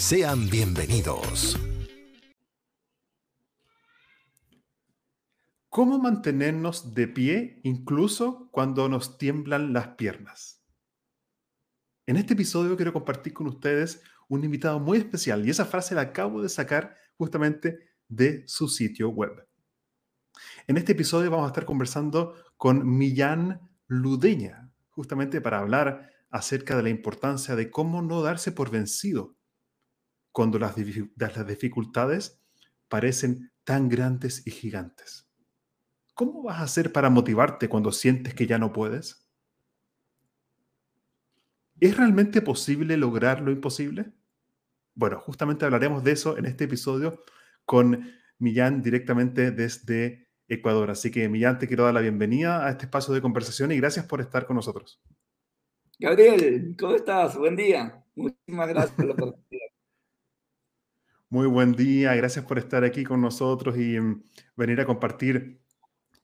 Sean bienvenidos. ¿Cómo mantenernos de pie incluso cuando nos tiemblan las piernas? En este episodio quiero compartir con ustedes un invitado muy especial y esa frase la acabo de sacar justamente de su sitio web. En este episodio vamos a estar conversando con Millán Ludeña, justamente para hablar acerca de la importancia de cómo no darse por vencido cuando las, las dificultades parecen tan grandes y gigantes. ¿Cómo vas a hacer para motivarte cuando sientes que ya no puedes? ¿Es realmente posible lograr lo imposible? Bueno, justamente hablaremos de eso en este episodio con Millán directamente desde Ecuador. Así que Millán, te quiero dar la bienvenida a este espacio de conversación y gracias por estar con nosotros. Gabriel, ¿cómo estás? Buen día. Muchísimas gracias por la oportunidad. Muy buen día, gracias por estar aquí con nosotros y mm, venir a compartir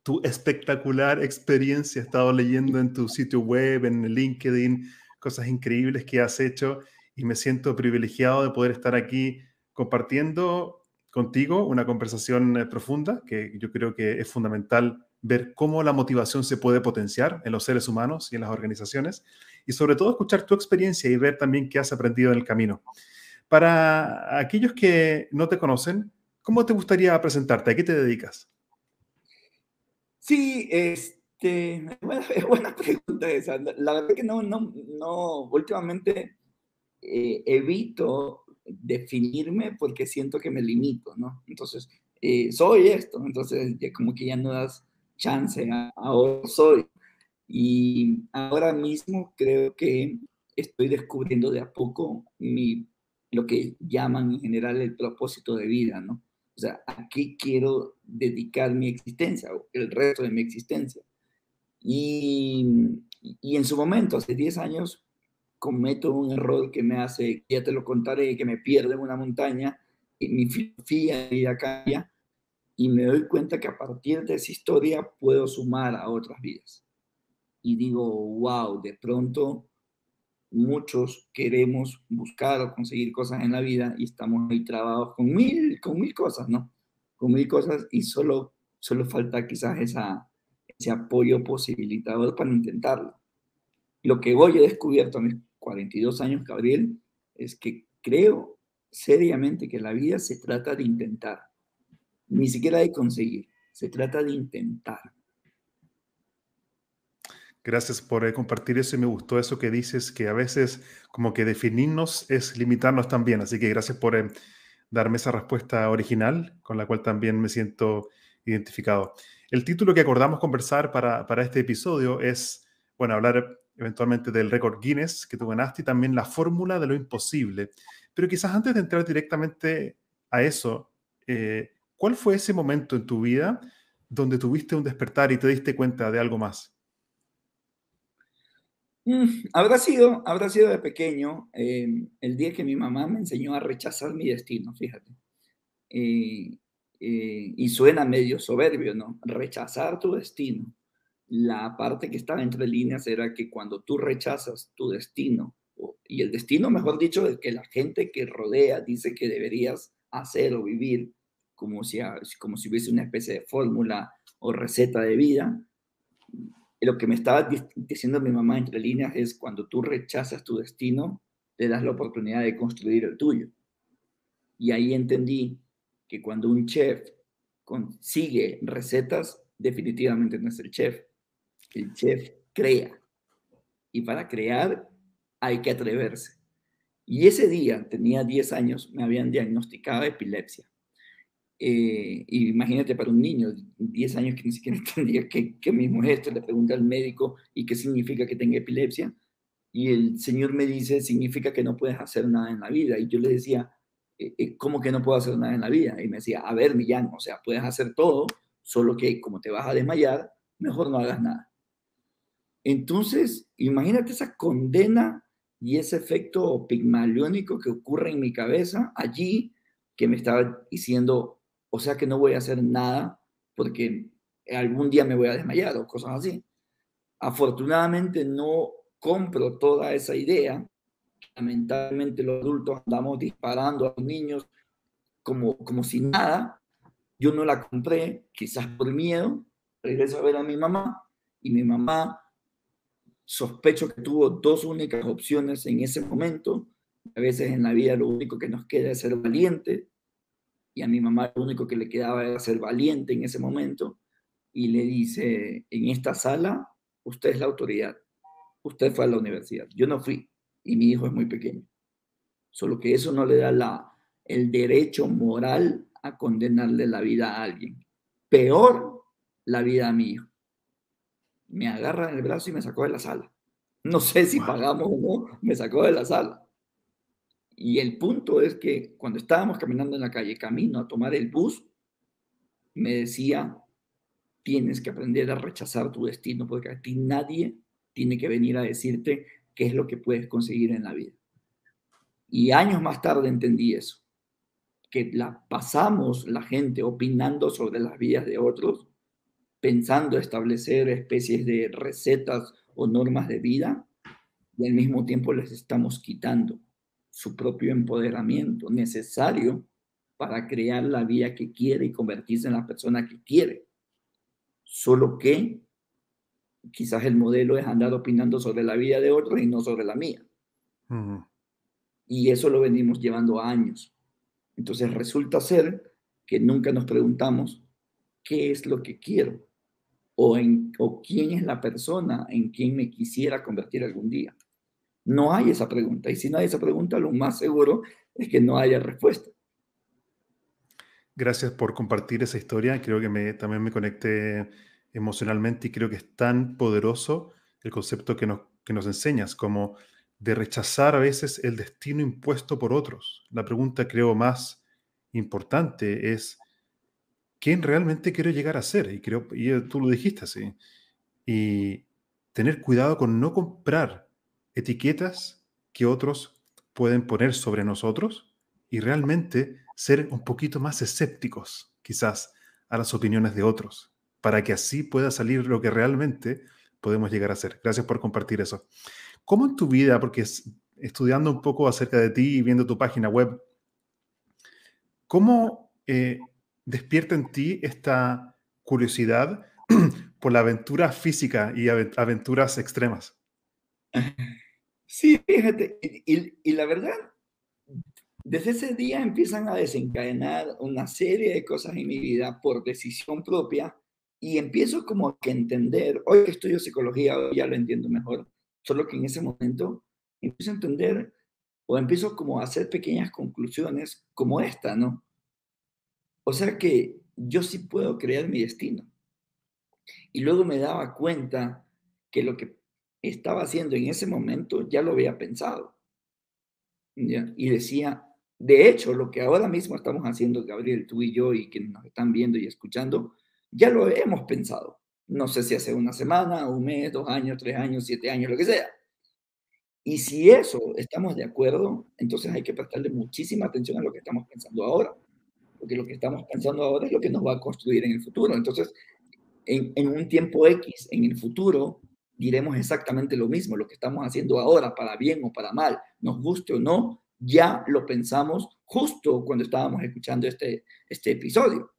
tu espectacular experiencia. He estado leyendo en tu sitio web, en LinkedIn, cosas increíbles que has hecho y me siento privilegiado de poder estar aquí compartiendo contigo una conversación eh, profunda que yo creo que es fundamental ver cómo la motivación se puede potenciar en los seres humanos y en las organizaciones y sobre todo escuchar tu experiencia y ver también qué has aprendido en el camino. Para aquellos que no te conocen, ¿cómo te gustaría presentarte? ¿A qué te dedicas? Sí, este, es buena pregunta esa. La verdad que no, no, no, últimamente eh, evito definirme porque siento que me limito, ¿no? Entonces, eh, soy esto, entonces ya como que ya no das chance, a, ahora soy. Y ahora mismo creo que estoy descubriendo de a poco mi lo que llaman en general el propósito de vida, ¿no? O sea, ¿a qué quiero dedicar mi existencia, o el resto de mi existencia? Y, y en su momento, hace 10 años, cometo un error que me hace, ya te lo contaré, que me pierde en una montaña, y mi filosofía de vida cambia, y me doy cuenta que a partir de esa historia puedo sumar a otras vidas. Y digo, wow, de pronto muchos queremos buscar o conseguir cosas en la vida y estamos ahí trabados con mil, con mil cosas, ¿no? Con mil cosas y solo, solo falta quizás esa, ese apoyo posibilitador para intentarlo. Lo que hoy he descubierto a mis 42 años, Gabriel, es que creo seriamente que la vida se trata de intentar, ni siquiera de conseguir, se trata de intentar. Gracias por eh, compartir eso y me gustó eso que dices, que a veces como que definirnos es limitarnos también. Así que gracias por eh, darme esa respuesta original con la cual también me siento identificado. El título que acordamos conversar para, para este episodio es, bueno, hablar eventualmente del récord Guinness que tú ganaste y también la fórmula de lo imposible. Pero quizás antes de entrar directamente a eso, eh, ¿cuál fue ese momento en tu vida donde tuviste un despertar y te diste cuenta de algo más? Mm, habrá sido, habrá sido de pequeño em, el día que mi mamá me enseñó a rechazar mi destino, fíjate. Eh, eh, y suena medio soberbio, ¿no? Rechazar tu destino. La parte que estaba entre líneas era que cuando tú rechazas tu destino, y el destino, mejor dicho, es que la gente que rodea dice que deberías hacer o vivir como si, como si hubiese una especie de fórmula o receta de vida, lo que me estaba diciendo mi mamá entre líneas es cuando tú rechazas tu destino, te das la oportunidad de construir el tuyo. Y ahí entendí que cuando un chef consigue recetas, definitivamente no es el chef. El chef crea. Y para crear hay que atreverse. Y ese día, tenía 10 años, me habían diagnosticado epilepsia. Eh, imagínate para un niño, 10 años que ni siquiera entendía qué, qué mismo es esto, le pregunté al médico y qué significa que tenga epilepsia. Y el señor me dice, significa que no puedes hacer nada en la vida. Y yo le decía, eh, eh, ¿cómo que no puedo hacer nada en la vida? Y me decía, a ver, Millán, o sea, puedes hacer todo, solo que como te vas a desmayar, mejor no hagas nada. Entonces, imagínate esa condena y ese efecto pigmaliónico que ocurre en mi cabeza allí, que me estaba diciendo, o sea que no voy a hacer nada porque algún día me voy a desmayar o cosas así. Afortunadamente no compro toda esa idea. Lamentablemente los adultos andamos disparando a los niños como, como si nada. Yo no la compré, quizás por miedo. Regreso a ver a mi mamá y mi mamá sospecho que tuvo dos únicas opciones en ese momento. A veces en la vida lo único que nos queda es ser valiente. Y a mi mamá lo único que le quedaba era ser valiente en ese momento. Y le dice, en esta sala, usted es la autoridad. Usted fue a la universidad. Yo no fui. Y mi hijo es muy pequeño. Solo que eso no le da la, el derecho moral a condenarle la vida a alguien. Peor la vida a mi hijo me agarra en el brazo y me sacó de la sala. No sé si pagamos o no, me sacó de la sala. Y el punto es que cuando estábamos caminando en la calle, camino a tomar el bus, me decía, tienes que aprender a rechazar tu destino, porque a ti nadie tiene que venir a decirte qué es lo que puedes conseguir en la vida. Y años más tarde entendí eso, que la pasamos la gente opinando sobre las vidas de otros pensando establecer especies de recetas o normas de vida y al mismo tiempo les estamos quitando su propio empoderamiento necesario para crear la vida que quiere y convertirse en la persona que quiere. Solo que quizás el modelo es andar opinando sobre la vida de otros y no sobre la mía. Y eso lo venimos llevando años. Entonces resulta ser que nunca nos preguntamos qué es lo que quiero o, en, o quién es la persona en quien me quisiera convertir algún día. No hay esa pregunta. Y si no hay esa pregunta, lo más seguro es que no haya respuesta. Gracias por compartir esa historia. Creo que me, también me conecté emocionalmente y creo que es tan poderoso el concepto que nos, que nos enseñas, como de rechazar a veces el destino impuesto por otros. La pregunta creo más importante es, quién realmente quiero llegar a ser. Y, creo, y tú lo dijiste así. Y tener cuidado con no comprar etiquetas que otros pueden poner sobre nosotros y realmente ser un poquito más escépticos, quizás, a las opiniones de otros, para que así pueda salir lo que realmente podemos llegar a ser. Gracias por compartir eso. ¿Cómo en tu vida, porque estudiando un poco acerca de ti y viendo tu página web, cómo eh, despierta en ti esta curiosidad por la aventura física y aventuras extremas. Sí, fíjate, y, la verdad, desde ese día empiezan a desencadenar una serie de cosas en mi vida por decisión propia y empiezo como que entender, hoy estudio psicología, hoy ya lo entiendo mejor, solo que en ese momento empiezo a entender o empiezo como a hacer pequeñas conclusiones como esta, ¿no? O sea que yo sí puedo crear mi destino. Y luego me daba cuenta que lo que estaba haciendo en ese momento ya lo había pensado. Y decía, de hecho, lo que ahora mismo estamos haciendo, Gabriel, tú y yo, y que nos están viendo y escuchando, ya lo hemos pensado. No sé si hace una semana, un mes, dos años, tres años, siete años, lo que sea. Y si eso estamos de acuerdo, entonces hay que prestarle muchísima atención a lo que estamos pensando ahora porque lo que estamos pensando ahora es lo que nos va a construir en el futuro. Entonces, en, en, un tiempo X, en el futuro, diremos exactamente lo mismo, lo que estamos haciendo ahora, para bien o para mal, nos guste o no, ya lo pensamos justo cuando estábamos escuchando este, este episodio.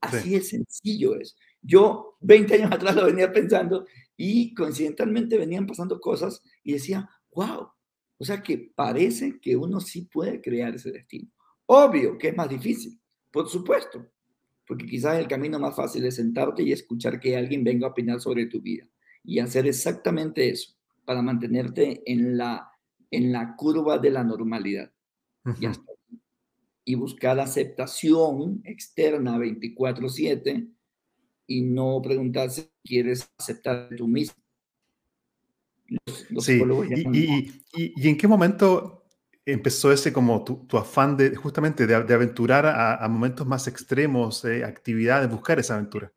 Así de sencillo es. Yo 20 años atrás lo venía pensando y coincidentalmente venían pasando cosas y decía, wow, o sea que parece que uno sí puede crear ese destino. Obvio que es más difícil, por supuesto, porque quizás el camino más fácil es sentarte y escuchar que alguien venga a opinar sobre tu vida y hacer exactamente eso para mantenerte en la, en la curva de la normalidad. y, buscar aceptación externa 24/7 y no preguntarse si quieres aceptar tú mismo. sí, y, en qué momento empezó ese como tu, afán de justamente de, aventurar a, momentos más extremos, eh, actividades, buscar esa aventura?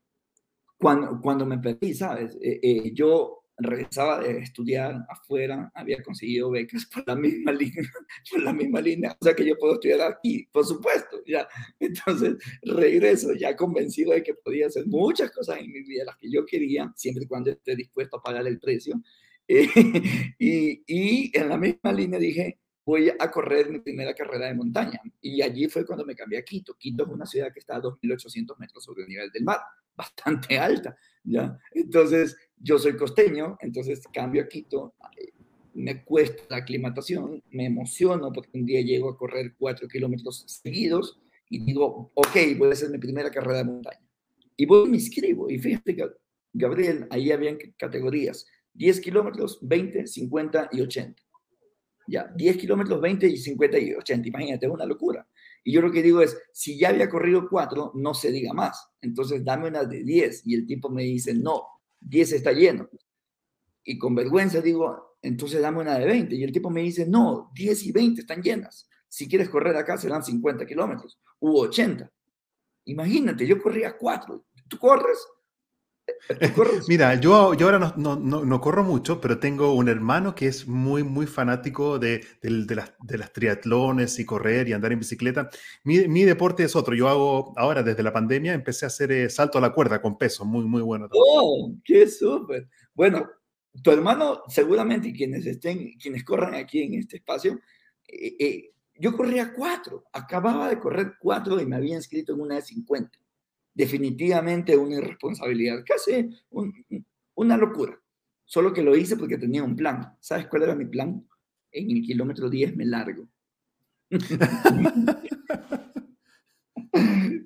Cuando, cuando me perdí, ¿sabes? Eh, eh, yo regresaba de estudiar afuera, había conseguido becas por la misma línea, por la misma línea, o sea que yo puedo estudiar aquí, por supuesto, ya. Entonces regreso ya convencido de que podía hacer muchas cosas en mi vida, las que yo quería, siempre y cuando esté dispuesto a pagar el precio. y, y en la misma línea dije, voy a correr mi primera carrera de montaña. Y allí fue cuando me cambié a Quito. Quito es una ciudad que está a 2.800 metros sobre el nivel del mar, bastante alta, ¿ya? Entonces, yo soy costeño, entonces cambio a Quito, me cuesta la aclimatación, me emociono porque un día llego a correr 4 kilómetros seguidos y digo, ok, voy a hacer mi primera carrera de montaña. Y voy me inscribo. Y fíjate, Gabriel, ahí habían categorías, 10 kilómetros, 20, 50 y 80 ya, 10 kilómetros, 20 y 50 y 80. Imagínate, es una locura. Y yo lo que digo es, si ya había corrido 4, no se diga más. Entonces dame una de 10. Y el tipo me dice, no, 10 está lleno. Y con vergüenza digo, entonces dame una de 20. Y el tipo me dice, no, 10 y 20 están llenas. Si quieres correr acá serán 50 kilómetros u 80. Imagínate, yo corría 4. ¿Tú corres? Mira, yo, yo ahora no, no, no, corro mucho, pero tengo un hermano que es muy, muy fanático de, de, las, de las, triatlones y correr y andar en bicicleta. Mi, mi, deporte es otro. Yo hago, ahora desde la pandemia, empecé a hacer eh, salto a la cuerda con peso, muy, muy bueno. ¡Oh, qué súper! Bueno, tu hermano, seguramente, quienes estén, quienes corran aquí en este espacio, eh, eh, yo corría cuatro, acababa de correr cuatro y me había inscrito en una de 50 definitivamente una irresponsabilidad, casi una locura. Solo que lo hice porque tenía un plan. ¿Sabes cuál era mi plan? En el kilómetro 10 me largo.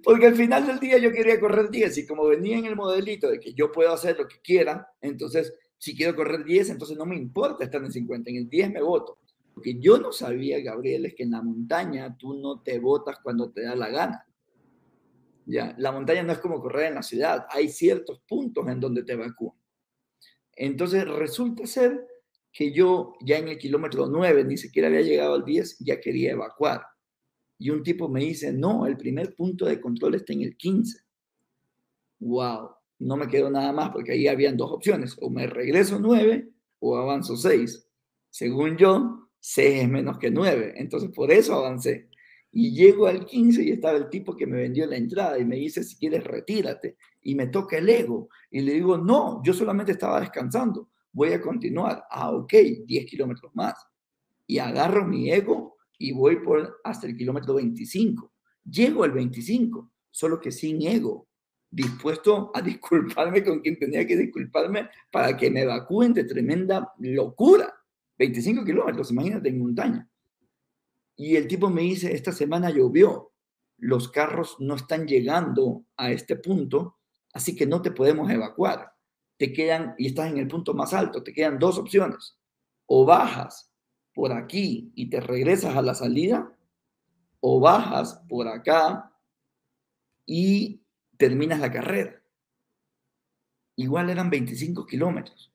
porque al final del día yo quería correr 10 y como venía en el modelito de que yo puedo hacer lo que quiera, entonces si quiero correr 10, entonces no me importa estar en 50, en el 10 me voto. Lo que yo no sabía, Gabriel, es que en la montaña tú no te votas cuando te da la gana. La montaña no es como correr en la ciudad, hay ciertos puntos en donde te evacúan. Entonces resulta ser que yo ya en el kilómetro 9, ni siquiera había llegado al 10, ya quería evacuar. Y un tipo me dice, no, el primer punto de control está en el 15. Wow, no me quedo nada más porque ahí habían dos opciones, o me regreso 9 o avanzo 6. Según yo, 6 es menos que 9, entonces por eso avancé. Y llego al 15 y estaba el tipo que me vendió la entrada y me dice, si quieres, retírate. Y me toca el ego. Y le digo, no, yo solamente estaba descansando. Voy a continuar. Ah, ok, 10 kilómetros más. Y agarro mi ego y voy por hasta el kilómetro 25. Llego al 25, solo que sin ego, dispuesto a disculparme con quien tenía que disculparme para que me evacúen de tremenda locura. 25 kilómetros, imagínate, en montaña. Y el tipo me dice, esta semana llovió, los carros no están llegando a este punto, así que no te podemos evacuar. Te quedan, y estás en el punto más alto, te quedan dos opciones. O bajas por aquí y te regresas a la salida, o bajas por acá y terminas la carrera. Igual eran 25 kilómetros.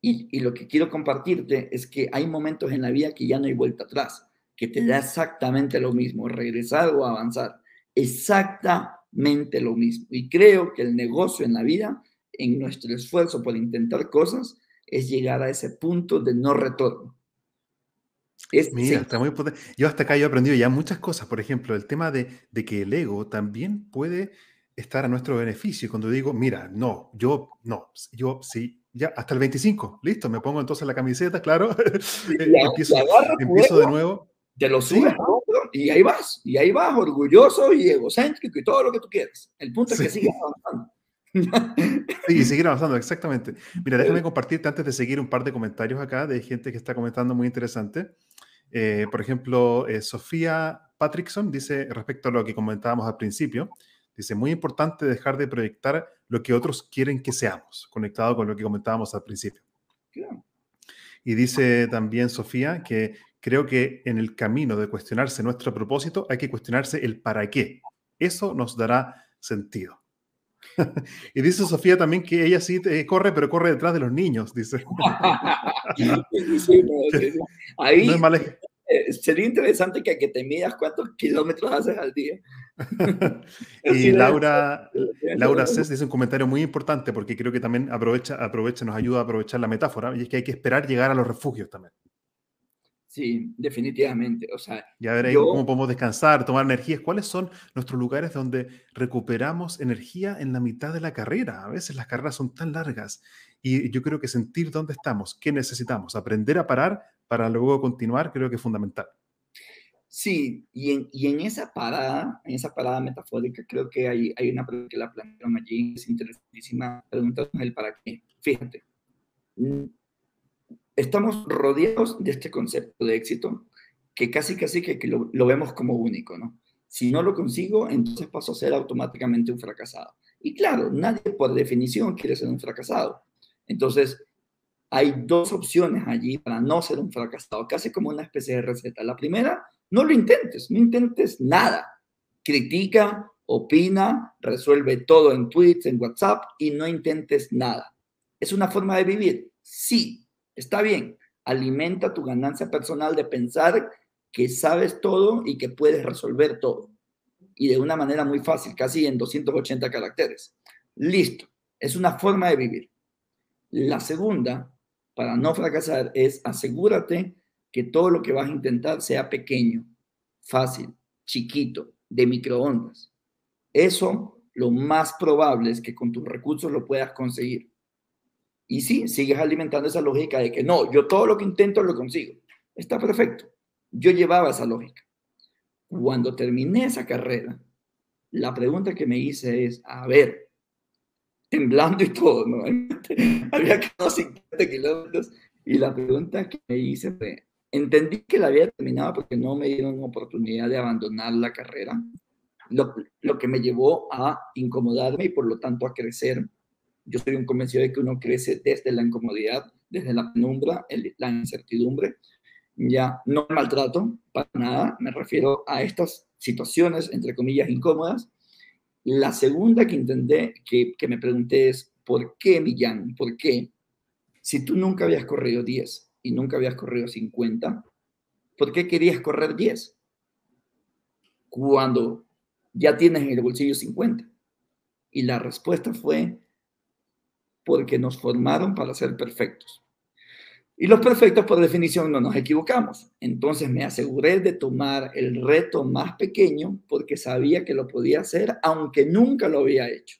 Y, lo que quiero compartirte es que hay momentos en la vida que ya no hay vuelta atrás que te da exactamente lo mismo, regresar o avanzar, exactamente lo mismo. Y creo que el negocio en la vida, en nuestro esfuerzo por intentar cosas, es llegar a ese punto de no retorno. Mira, está muy potente. Yo hasta acá he aprendido ya muchas cosas. Por ejemplo, el tema de, de, que el ego también puede estar a nuestro beneficio. Cuando digo, mira, no, yo no, yo sí, ya, hasta el 25, listo, me pongo entonces la camiseta, claro, empiezo, empiezo de nuevo te lo subes y ahí vas, y ahí vas, orgulloso y egocéntrico y todo lo que tú quieras. El punto es que sigas avanzando. Sí, seguir avanzando, exactamente. Mira, déjame compartirte antes de seguir un par de comentarios acá de gente que está comentando muy interesante. Eh, por ejemplo, eh, Sofía Patrickson dice respecto a lo que comentábamos al principio, Dice, muy importante dejar de proyectar lo que otros quieren que seamos, conectado con lo que comentábamos al principio. Y dice también Sofía que creo que en el camino de cuestionarse nuestro propósito hay que cuestionarse el para qué. Eso nos dará sentido. y dice Sofía también que ella sí corre, pero corre detrás de los niños, dice. Ahí eh, sería interesante que, que te midas cuántos kilómetros haces al día. y Laura, Laura Cés dice un comentario muy importante porque creo que también aprovecha, aprovecha, nos ayuda a aprovechar la metáfora, y es que hay que esperar llegar a los refugios también. Sí, definitivamente. O sea, ya veréis cómo podemos descansar, tomar energías. ¿Cuáles son nuestros lugares donde recuperamos energía en la mitad de la carrera? A veces las carreras son tan largas y yo creo que sentir dónde estamos, qué necesitamos, aprender a parar para luego continuar, creo que es fundamental. Sí, y en, y en esa parada, en esa parada metafórica, creo que hay, hay una pregunta que la plantearon allí, es interesantísima, preguntarnos el para qué. Fíjate, estamos rodeados de este concepto de éxito que casi casi que, lo, lo, vemos como único, ¿no? Si no lo consigo, entonces paso a ser automáticamente un fracasado. Y claro, nadie por definición quiere ser un fracasado. Entonces, hay dos opciones allí para no ser un fracasado, casi como una especie de receta. La primera, no lo intentes, no intentes nada. Critica, opina, resuelve todo en tweets, en WhatsApp y no intentes nada. ¿Es una forma de vivir? Sí, Está bien, alimenta tu ganancia personal de pensar que sabes todo y que puedes resolver todo. Y de una manera muy fácil, casi en 280 caracteres. Listo, es una forma de vivir. La segunda, para no fracasar, es asegúrate que todo lo que vas a intentar sea pequeño, fácil, chiquito, de microondas. Eso lo más probable es que con tus recursos lo puedas conseguir. Y sí, sigues alimentando esa lógica de que no, yo todo lo que intento lo consigo. Está perfecto. Yo llevaba esa lógica. Cuando terminé esa carrera, la pregunta que me hice es, a ver, temblando y todo, ¿no? Había quedado 50 kilómetros y la pregunta que me hice fue, entendí que la había terminado porque no me dieron oportunidad de abandonar la carrera, lo, lo que me llevó a incomodarme y por lo tanto a crecer yo soy un convencido de que uno crece desde la incomodidad, desde la penumbra, la incertidumbre. Ya no maltrato para nada, me refiero a estas situaciones, entre comillas, incómodas. La segunda que intenté, que, que me pregunté es, ¿por qué, Millán? ¿Por qué? Si tú nunca habías corrido 10 y nunca habías corrido 50, ¿por qué querías correr 10? Cuando ya tienes en el bolsillo 50. Y la respuesta fue, porque nos formaron para ser perfectos. Y los perfectos, por definición, no nos equivocamos. Entonces me aseguré de tomar el reto más pequeño porque sabía que lo podía hacer, aunque nunca lo había hecho.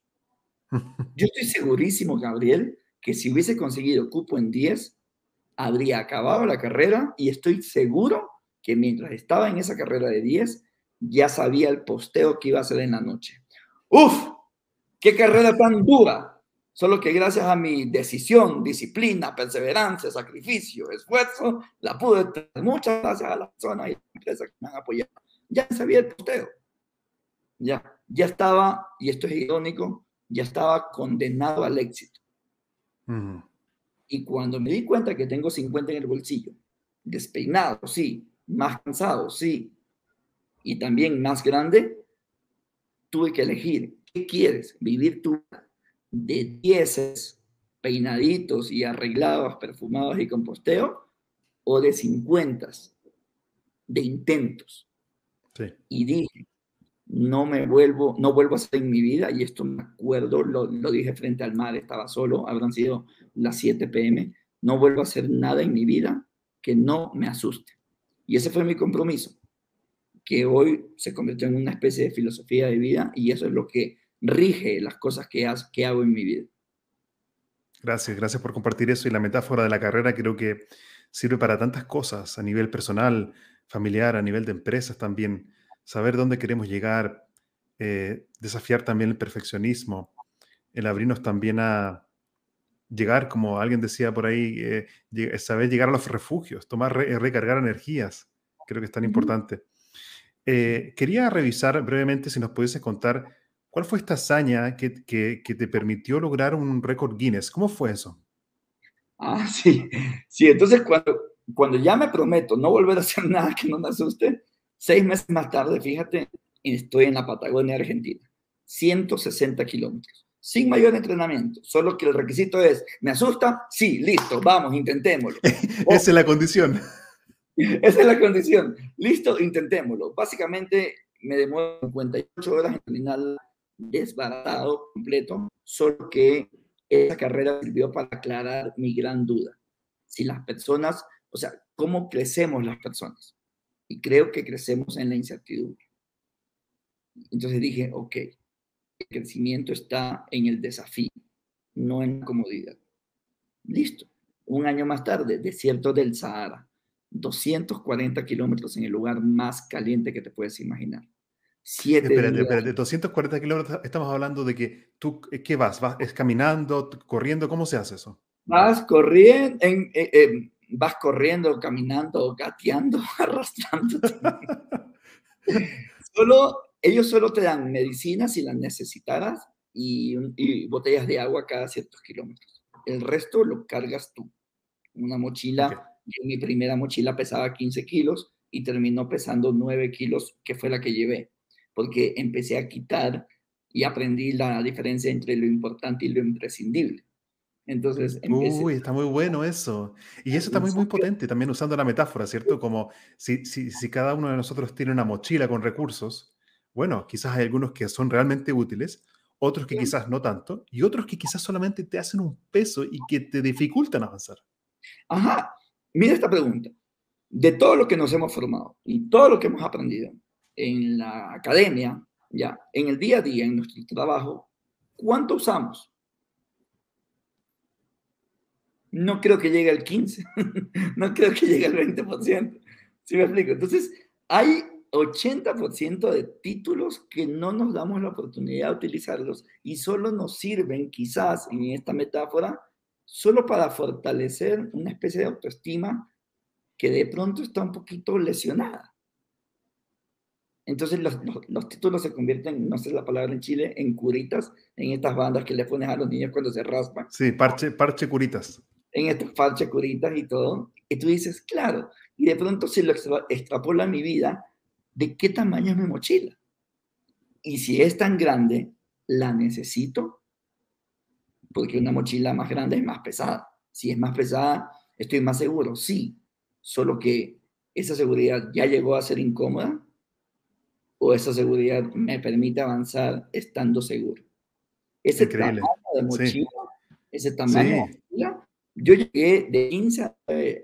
Yo estoy segurísimo, Gabriel, que si hubiese conseguido cupo en 10, habría acabado la carrera y estoy seguro que mientras estaba en esa carrera de 10, ya sabía el posteo que iba a hacer en la noche. ¡Uf! ¡Qué carrera tan dura! Solo que gracias a mi decisión, disciplina, perseverancia, sacrificio, esfuerzo, la pude tener. Muchas gracias a la persona y a la empresa que me han apoyado. Ya sabía el posteo. Ya, ya estaba, y esto es irónico, ya estaba condenado al éxito. Y cuando me di cuenta que tengo 50 en el bolsillo, despeinado, sí, más cansado, sí, y también más grande, tuve que elegir, ¿qué quieres? ¿Vivir tu de dieces peinaditos y arreglados, perfumados y con posteo, o de cincuentas, de intentos. Y dije, no me vuelvo, no vuelvo a hacer en mi vida, y esto me acuerdo, lo, lo dije frente al mar, estaba solo, habrán sido las 7 pm, no vuelvo a hacer nada en mi vida que no me asuste. Y ese fue mi compromiso, que hoy se convirtió en una especie de filosofía de vida, y eso es lo que rige las cosas que, que hago en mi vida. Gracias, gracias por compartir eso y la metáfora de la carrera creo que sirve para tantas cosas a nivel personal, familiar, a nivel de empresas también, saber dónde queremos llegar, eh, desafiar también el perfeccionismo, el abrirnos también a llegar, como alguien decía por ahí, eh, saber llegar a los refugios, tomar, recargar energías, creo que es tan importante. Eh, quería revisar brevemente si nos pudiese contar ¿Cuál fue esta hazaña que, que, que te permitió lograr un récord Guinness? ¿Cómo fue eso? Ah, sí. Sí, entonces cuando, cuando ya me prometo no volver a hacer nada que no me asuste, seis meses más tarde, fíjate, estoy en la Patagonia, Argentina. 160 kilómetros, sin mayor entrenamiento, solo que el requisito es, ¿me asusta? Sí, listo, vamos, intentémoslo. Esa es la condición. Esa es la condición. Listo, intentémoslo. Básicamente me demoro 58 horas en terminar desbaratado, completo, solo que esa carrera sirvió para aclarar mi gran duda. Si las personas, o sea, ¿cómo crecemos las personas? Y creo que crecemos en la incertidumbre. Entonces dije, ok, el crecimiento está en el desafío, no en la comodidad. Listo. Un año más tarde, desierto del Sahara, 240 kilómetros en el lugar más caliente que te puedes imaginar. Siete espérate, espérate, 240 kilómetros, estamos hablando de que tú, eh, ¿qué vas? ¿Vas es caminando, corriendo? ¿Cómo se hace eso? Vas corriendo, en, eh, eh, vas corriendo, caminando, gateando, arrastrando. solo ellos solo te dan medicinas si las necesitaras y, botellas de agua cada ciertos kilómetros. El resto lo cargas tú. Una mochila, mi primera mochila pesaba 15 kilos y terminó pesando 9 kilos, que fue la que llevé, porque empecé a quitar y aprendí la diferencia entre lo importante y lo imprescindible. Entonces, empecé... Uy, está muy bueno eso. Y eso está muy, muy potente, también usando la metáfora, ¿cierto? Como si, si, si cada uno de nosotros tiene una mochila con recursos, bueno, quizás hay algunos que son realmente útiles, otros que quizás no tanto, y otros que quizás solamente te hacen un peso y que te dificultan avanzar. Ajá, mira esta pregunta. De todo lo que nos hemos formado y todo lo que hemos aprendido en la academia, ya, en el día a día, en nuestro trabajo, ¿cuánto usamos? No creo que llegue al 15, no creo que llegue al 20%. ¿Sí me explico? Entonces, hay 80% de títulos que no nos damos la oportunidad de utilizarlos y solo nos sirven, quizás en esta metáfora, solo para fortalecer una especie de autoestima que de pronto está un poquito lesionada. Entonces los, los, títulos se convierten, no sé la palabra en Chile, en curitas, en estas bandas que le pones a los niños cuando se raspan. Sí, parche, parche curitas. En estos parche curitas y todo. Y tú dices, claro, y de pronto si lo extrapola a mi vida, de qué tamaño es mi mochila. Y si es tan grande, ¿la necesito? Porque una mochila más grande es más pesada. Si es más pesada, estoy más seguro. Sí, solo que esa seguridad ya llegó a ser incómoda o esa seguridad me permite avanzar estando seguro. Ese tamaño de mochila, ese tamaño de mochila, yo llegué de 15 a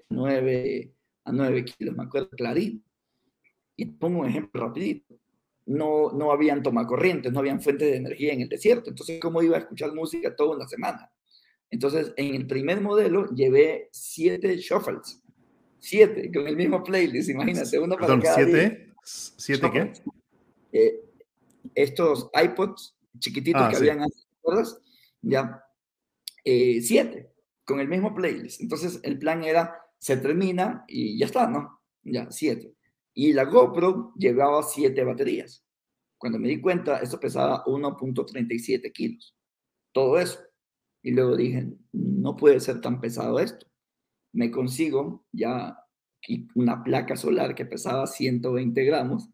9, a 9 kilos, me acuerdo clarito. Y pongo un ejemplo rapidito. No, no habían tomacorrientes, no habían fuentes de energía en el desierto. Entonces, ¿cómo iba a escuchar música toda una semana? Entonces, en el primer modelo llevé siete shuffles. Siete, con el mismo playlist, imagínate, uno para Perdón, ¿siete? ¿Siete qué? Eh, estos iPods chiquititos ah, que habían antes, ¿recuerdas? Ya, eh, siete, con el mismo playlist. Entonces, el plan era, se termina y ya está, ¿no? Ya, siete. Y la GoPro llevaba siete baterías. Cuando me di cuenta, eso pesaba 1.37 kilos. Todo eso. Y luego dije, no puede ser tan pesado esto. Me consigo ya una placa solar que pesaba 120 gramos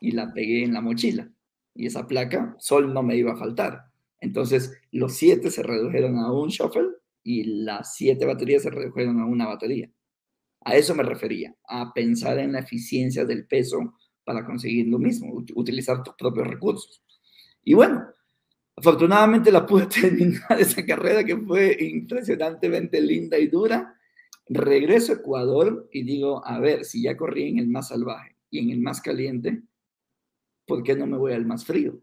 y la pegué en la mochila. Y esa placa, sol no me iba a faltar. Entonces, los siete se redujeron a un shuffle y las siete baterías se redujeron a una batería. A eso me refería, a pensar en la eficiencia del peso para conseguir lo mismo, utilizar tus propios recursos. Y bueno, afortunadamente la pude terminar esa carrera que fue impresionantemente linda y dura. Regreso a Ecuador y digo, a ver, si ya corrí en el más salvaje y en el más caliente, ¿por qué no me voy al más frío?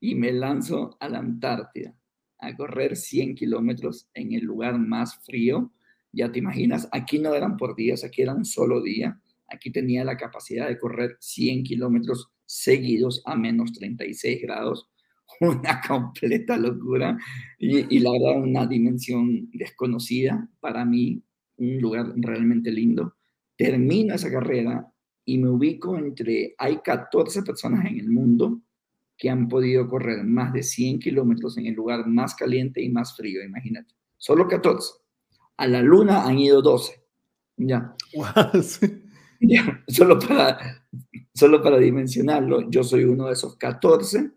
Y me lanzo a la Antártida a correr 100 kilómetros en el lugar más frío ya te imaginas, aquí no eran por días, aquí era un solo día. Aquí tenía la capacidad de correr 100 kilómetros seguidos a menos 36 grados. Una completa locura y, y la verdad una dimensión desconocida para mí, un lugar realmente lindo. Termino esa carrera y me ubico entre, hay 14 personas en el mundo que han podido correr más de 100 kilómetros en el lugar más caliente y más frío, imagínate. Solo 14. A la luna han ido 12. Ya. ya. Solo, para, solo para dimensionarlo, yo soy uno de esos 14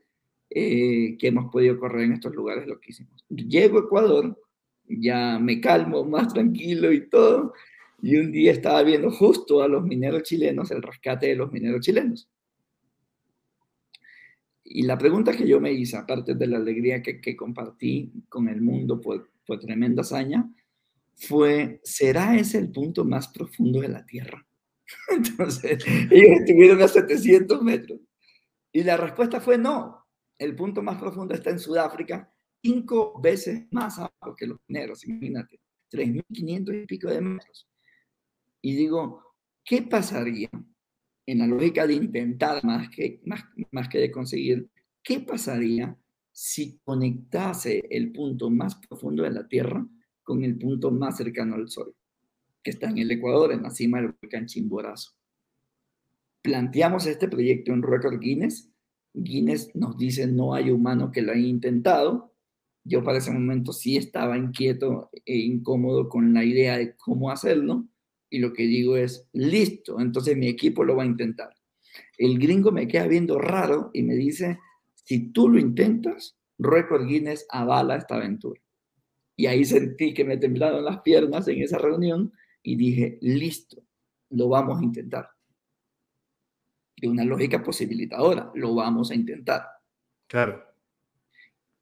eh, que hemos podido correr en estos lugares loquísimos. Llego a Ecuador, ya me calmo, más tranquilo y todo, y un día estaba viendo justo a los mineros chilenos, el rescate de los mineros chilenos. Y la pregunta que yo me hice, aparte de la alegría que, compartí con el mundo por, por tremenda hazaña, fue, ¿será ese el punto más profundo de la Tierra? Entonces, ellos estuvieron a 700 metros. Y la respuesta fue no. El punto más profundo está en Sudáfrica, cinco veces más alto que los mineros, imagínate, 3.500 y pico de metros. Y digo, ¿qué pasaría en la lógica de intentar más que, más, que de conseguir? ¿Qué pasaría si conectase el punto más profundo de la Tierra con el punto más cercano al Sol, que está en el Ecuador, en la cima del volcán Chimborazo? Planteamos este proyecto en Record Guinness. Guinness nos dice no hay humano que lo haya intentado. Yo para ese momento sí estaba inquieto e incómodo con la idea de cómo hacerlo y lo que digo es, listo, entonces mi equipo lo va a intentar. El gringo me queda viendo raro y me dice, si tú lo intentas, Record Guinness avala esta aventura. Y ahí sentí que me temblaron las piernas en esa reunión y dije, listo, lo vamos a intentar. De una lógica posibilitadora, lo vamos a intentar. Claro.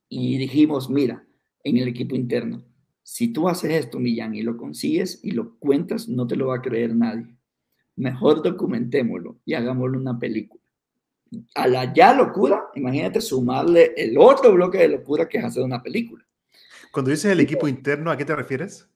Y dijimos, mira, en el equipo interno, si tú haces esto, Millán, y lo consigues y lo cuentas, no te lo va a creer nadie. Mejor documentémoslo y hagámoslo una película. A la ya locura, imagínate sumarle el otro bloque de locura que es hacer una película. Cuando dices el equipo interno, ¿a qué te refieres?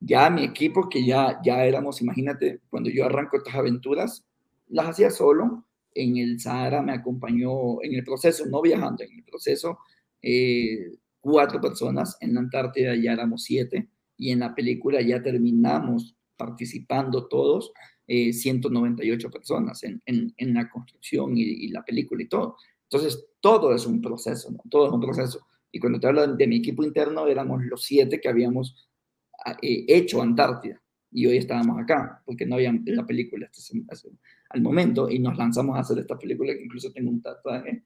Ya mi equipo, que ya, ya éramos, imagínate, cuando yo arranco estas aventuras, las hacía solo. En el Sahara me acompañó en el proceso, no viajando, en el proceso eh, cuatro personas, en la Antártida ya éramos siete y en la película ya terminamos participando todos, 198 eh, personas en, en, la construcción y, la película y todo. Entonces, todo es un proceso, ¿no? Todo es un proceso. Y cuando te hablo de mi equipo interno, éramos los siete que habíamos ah, eh, hecho Antártida. Y hoy estábamos acá, porque no había la película al momento, y nos lanzamos a hacer esta película, que incluso tengo un tatuaje.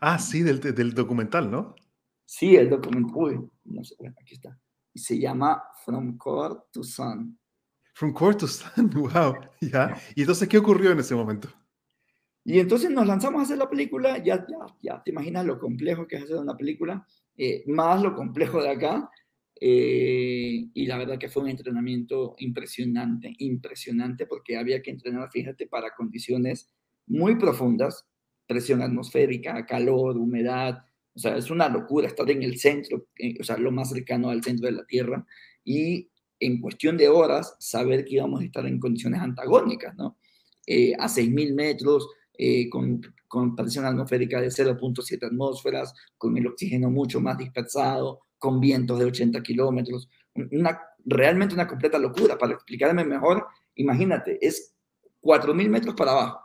Ah, sí, del, del documental, ¿no? Sí, el documento, uy, no sé, aquí está. Y se llama From Core to Sun. From Core to Sun, wow, ya. ¿Y entonces qué ocurrió en ese momento? Y entonces nos lanzamos a hacer la película, ya, ya, ya te imaginas lo complejo que es hacer una película, eh, más lo complejo de acá, eh, y la verdad que fue un entrenamiento impresionante, impresionante, porque había que entrenar, fíjate, para condiciones muy profundas, presión atmosférica, calor, humedad, o sea, es una locura estar en el centro, eh, o sea, lo más cercano al centro de la Tierra y en cuestión de horas saber que íbamos a estar en condiciones antagónicas, ¿no? Eh, a 6.000 metros, eh, con, con, presión atmosférica de 0.7 atmósferas, con el oxígeno mucho más dispersado, con vientos de 80 kilómetros, una, realmente una completa locura. Para explicarme mejor, imagínate, es 4.000 metros para abajo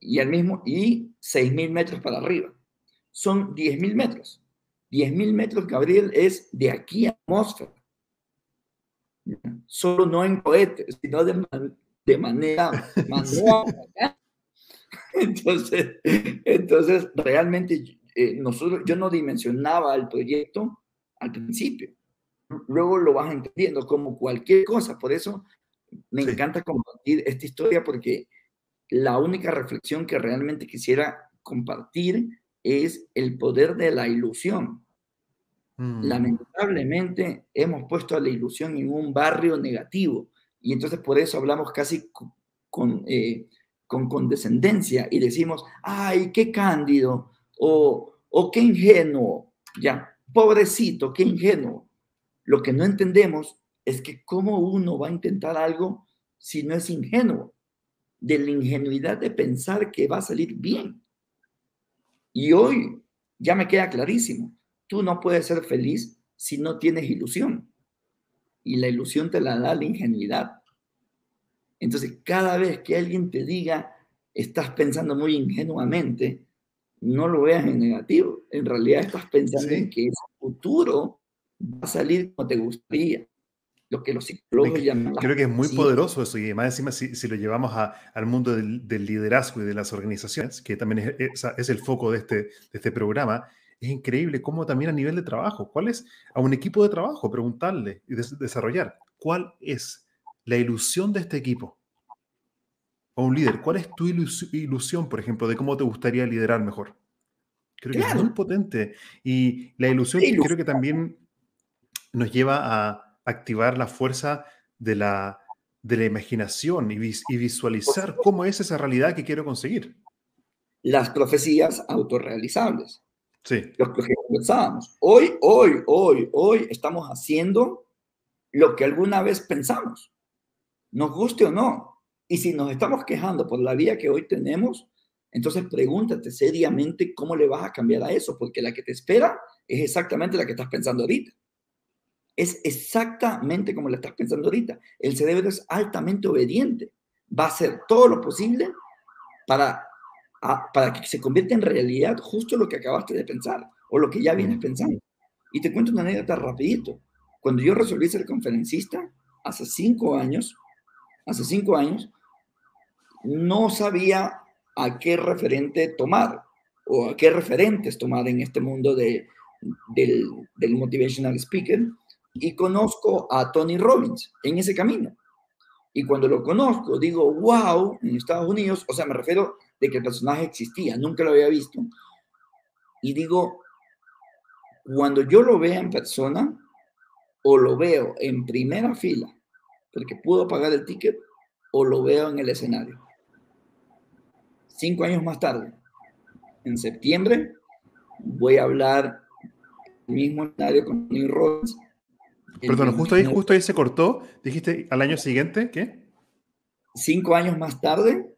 y, al mismo, y 6.000 metros para arriba son 10.000 metros. 10.000 metros, Gabriel, es de aquí a atmósfera. Solo no en cohetes, sino de, de manera manual. Entonces, entonces, realmente eh, nosotros, yo no dimensionaba el proyecto al principio. Luego lo vas entendiendo como cualquier cosa. Por eso me encanta compartir esta historia porque la única reflexión que realmente quisiera compartir es el poder de la ilusión. Mm. Lamentablemente hemos puesto a la ilusión en un barrio negativo y entonces por eso hablamos casi con, eh, con condescendencia y decimos, ay, qué cándido o, o qué ingenuo, ya, pobrecito, qué ingenuo. Lo que no entendemos es que cómo uno va a intentar algo si no es ingenuo, de la ingenuidad de pensar que va a salir bien. Y hoy ya me queda clarísimo, tú no puedes ser feliz si no tienes ilusión. Y la ilusión te la da la ingenuidad. Entonces, cada vez que alguien te diga, estás pensando muy ingenuamente, no lo veas en negativo. En realidad estás pensando en que ese futuro va a salir como te gustaría. Lo que los psicólogos llaman. Creo que es muy poderoso eso. Y más encima, si, lo llevamos al mundo del, liderazgo y de las organizaciones, que también es, es, el foco de este, de este programa, es increíble cómo también a nivel de trabajo, ¿cuál es a un equipo de trabajo? Preguntarle y desarrollar, ¿cuál es la ilusión de este equipo? O un líder, ¿cuál es tu ilusión, por ejemplo, de cómo te gustaría liderar mejor? Creo que es muy potente. Y la ilusión creo que también nos lleva a activar la fuerza de la, de la imaginación y, y visualizar cómo es esa realidad que quiero conseguir. Las profecías autorrealizables. Sí. Lo que pensábamos. Hoy, hoy, hoy, hoy estamos haciendo lo que alguna vez pensamos, nos guste o no. Y si nos estamos quejando por la vida que hoy tenemos, entonces pregúntate seriamente cómo le vas a cambiar a eso, porque la que te espera es exactamente la que estás pensando ahorita. Es exactamente como la estás pensando ahorita. El cerebro es altamente obediente. Va a hacer todo lo posible para para que se convierta en realidad justo lo que acabaste de pensar o lo que ya vienes pensando. Y te cuento una anécdota rapidito. Cuando yo resolví ser conferencista, hace cinco años, hace cinco años, no sabía a qué referente tomar o a qué referentes tomar en este mundo de, del, del motivational speaker y conozco a Tony Robbins en ese camino. Y cuando lo conozco, digo, wow, en Estados Unidos, o sea, me refiero de que el personaje existía, nunca lo había visto. Y digo, cuando yo lo vea en persona o lo veo en primera fila, porque puedo pagar el ticket, o lo veo en el escenario. Cinco años más tarde, en septiembre, voy a hablar el mismo escenario con Tony Robbins. Perdón, justo ahí, justo ahí se cortó. Dijiste al año siguiente, ¿qué? Cinco años más tarde,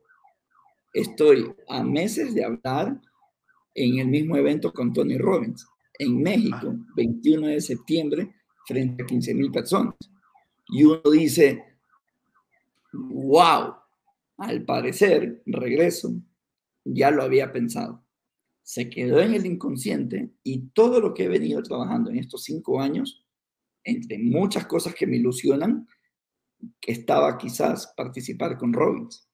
Estoy a meses de hablar en el mismo evento con Tony Robbins, en México, 21 ah. de septiembre, frente a 15 mil personas. Y uno dice, wow, al parecer, regreso, ya lo había pensado. Se quedó en el inconsciente y todo lo que he venido trabajando en estos cinco años, entre muchas cosas que me ilusionan, estaba quizás participar con Robbins.